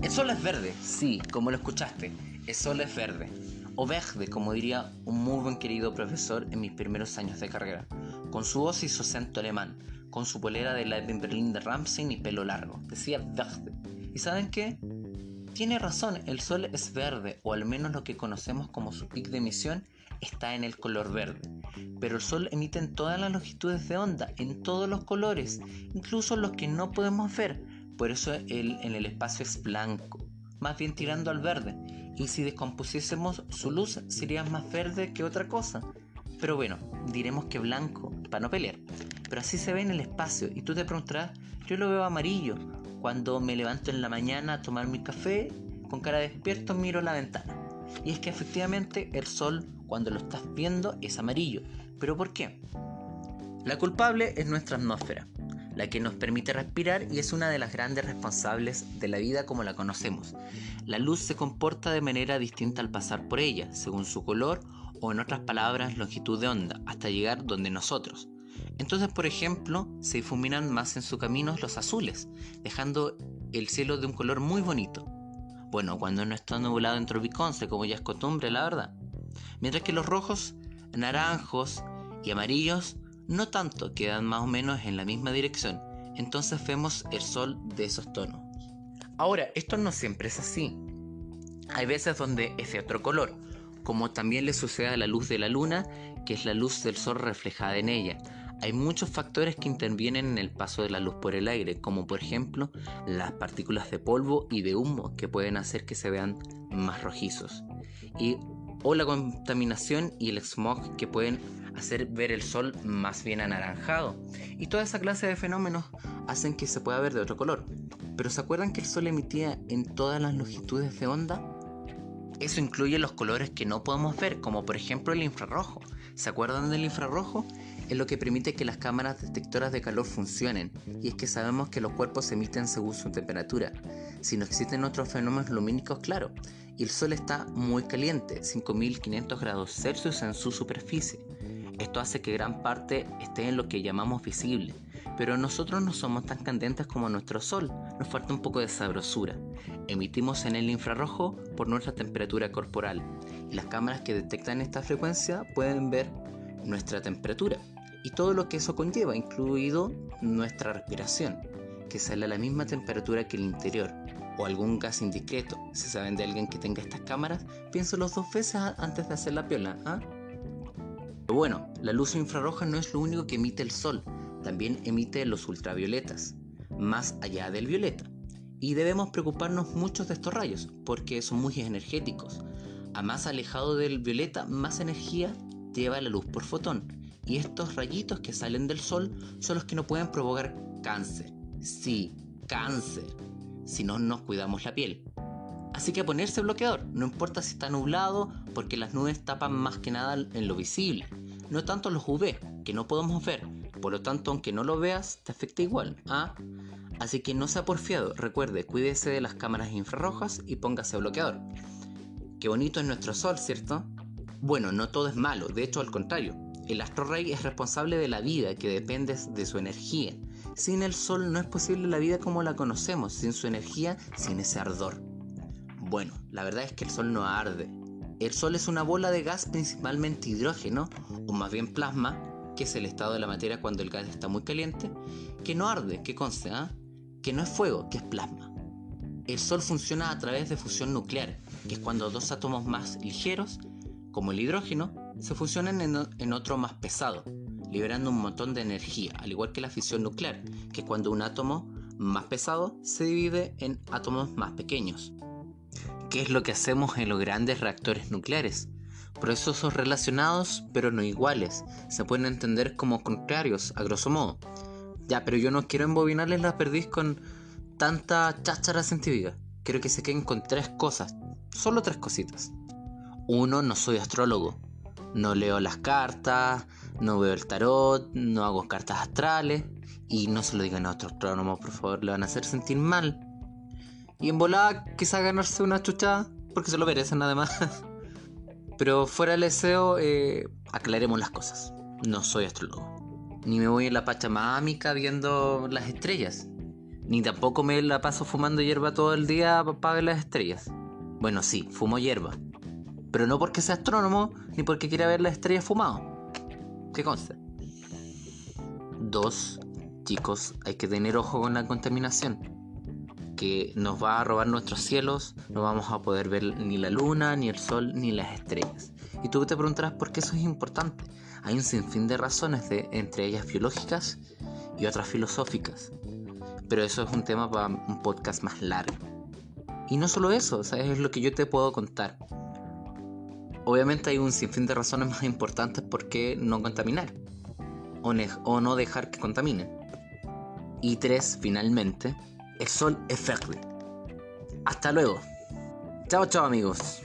El sol es verde, sí, como lo escuchaste, el sol es verde. O verde, como diría un muy buen querido profesor en mis primeros años de carrera, con su voz y su acento alemán, con su polera de la de Berlín de Ramsey y pelo largo. Decía verde. ¿Y saben qué? Tiene razón, el sol es verde, o al menos lo que conocemos como su pic de emisión está en el color verde. Pero el sol emite en todas las longitudes de onda, en todos los colores, incluso los que no podemos ver. Por eso él en el espacio es blanco, más bien tirando al verde. Y si descompusiésemos su luz sería más verde que otra cosa. Pero bueno, diremos que blanco para no pelear. Pero así se ve en el espacio y tú te preguntarás, yo lo veo amarillo. Cuando me levanto en la mañana a tomar mi café, con cara despierto miro la ventana. Y es que efectivamente el sol cuando lo estás viendo es amarillo. ¿Pero por qué? La culpable es nuestra atmósfera, la que nos permite respirar y es una de las grandes responsables de la vida como la conocemos. La luz se comporta de manera distinta al pasar por ella, según su color o en otras palabras longitud de onda, hasta llegar donde nosotros. Entonces, por ejemplo, se difuminan más en su camino los azules, dejando el cielo de un color muy bonito. Bueno, cuando no está nublado en Tropiconce, como ya es costumbre, la verdad mientras que los rojos, naranjos y amarillos no tanto quedan más o menos en la misma dirección, entonces vemos el sol de esos tonos. Ahora, esto no siempre es así. Hay veces donde es de otro color, como también le sucede a la luz de la luna, que es la luz del sol reflejada en ella. Hay muchos factores que intervienen en el paso de la luz por el aire, como por ejemplo las partículas de polvo y de humo que pueden hacer que se vean más rojizos. Y o la contaminación y el smog que pueden hacer ver el sol más bien anaranjado. Y toda esa clase de fenómenos hacen que se pueda ver de otro color. Pero ¿se acuerdan que el sol emitía en todas las longitudes de onda? Eso incluye los colores que no podemos ver, como por ejemplo el infrarrojo. ¿Se acuerdan del infrarrojo? Es lo que permite que las cámaras detectoras de calor funcionen, y es que sabemos que los cuerpos emiten según su temperatura. Si no existen otros fenómenos lumínicos, claro, y el Sol está muy caliente, 5500 grados Celsius en su superficie. Esto hace que gran parte esté en lo que llamamos visible, pero nosotros no somos tan candentes como nuestro Sol, nos falta un poco de sabrosura. Emitimos en el infrarrojo por nuestra temperatura corporal, las cámaras que detectan esta frecuencia pueden ver nuestra temperatura y todo lo que eso conlleva, incluido nuestra respiración, que sale a la misma temperatura que el interior, o algún gas indiscreto. Si saben de alguien que tenga estas cámaras, piénselo dos veces antes de hacer la piola. ¿ah? Pero bueno, la luz infrarroja no es lo único que emite el sol, también emite los ultravioletas, más allá del violeta. Y debemos preocuparnos mucho de estos rayos, porque son muy energéticos. A más alejado del violeta, más energía lleva la luz por fotón. Y estos rayitos que salen del sol son los que no pueden provocar cáncer. Sí, cáncer si no nos cuidamos la piel. Así que ponerse bloqueador, no importa si está nublado, porque las nubes tapan más que nada en lo visible, no tanto los UV, que no podemos ver, por lo tanto aunque no lo veas, te afecta igual. ¿ah? Así que no sea porfiado, recuerde, cuídese de las cámaras infrarrojas y póngase bloqueador. Qué bonito es nuestro sol, ¿cierto? Bueno, no todo es malo, de hecho al contrario. El astro rey es responsable de la vida que depende de su energía. Sin el sol no es posible la vida como la conocemos, sin su energía, sin ese ardor. Bueno, la verdad es que el sol no arde. El sol es una bola de gas principalmente hidrógeno, o más bien plasma, que es el estado de la materia cuando el gas está muy caliente, que no arde, que conste, ¿ah? que no es fuego, que es plasma. El sol funciona a través de fusión nuclear, que es cuando dos átomos más ligeros, como el hidrógeno, se fusionan en, otro más pesado, liberando un montón de energía, al igual que la fisión nuclear, que es cuando un átomo más pesado se divide en átomos más pequeños. ¿Qué es lo que hacemos en los grandes reactores nucleares? Procesos relacionados pero no iguales, se pueden entender como contrarios, a grosso modo. Ya, pero yo no quiero embobinarles la perdiz con tanta cháchara científica. Quiero que se queden con tres cosas, solo tres cositas. Uno, no soy astrólogo. No leo las cartas, no veo el tarot, no hago cartas astrales. Y no se lo digan a otro astrónomo, por favor, le van a hacer sentir mal. Y en volada quizá ganarse una chucha, porque se lo merecen además. Pero fuera del deseo, eh, aclaremos las cosas. No soy astrólogo. Ni me voy en la pachamámica viendo las estrellas. Ni tampoco me la paso fumando hierba todo el día para ver las estrellas. Bueno, sí, fumo hierba. Pero no porque sea astrónomo, ni porque quiera ver las estrellas fumado. ¿Qué consta? Dos, chicos, hay que tener ojo con la contaminación. Que nos va a robar nuestros cielos, no vamos a poder ver ni la luna, ni el sol, ni las estrellas. Y tú te preguntarás por qué eso es importante. Hay un sinfín de razones, de, entre ellas biológicas y otras filosóficas. Pero eso es un tema para un podcast más largo. Y no solo eso, ¿sabes? es lo que yo te puedo contar. Obviamente hay un sinfín de razones más importantes por qué no contaminar o, no dejar que contaminen. Y tres, finalmente, es fértil. Hasta luego. Chao, chao amigos.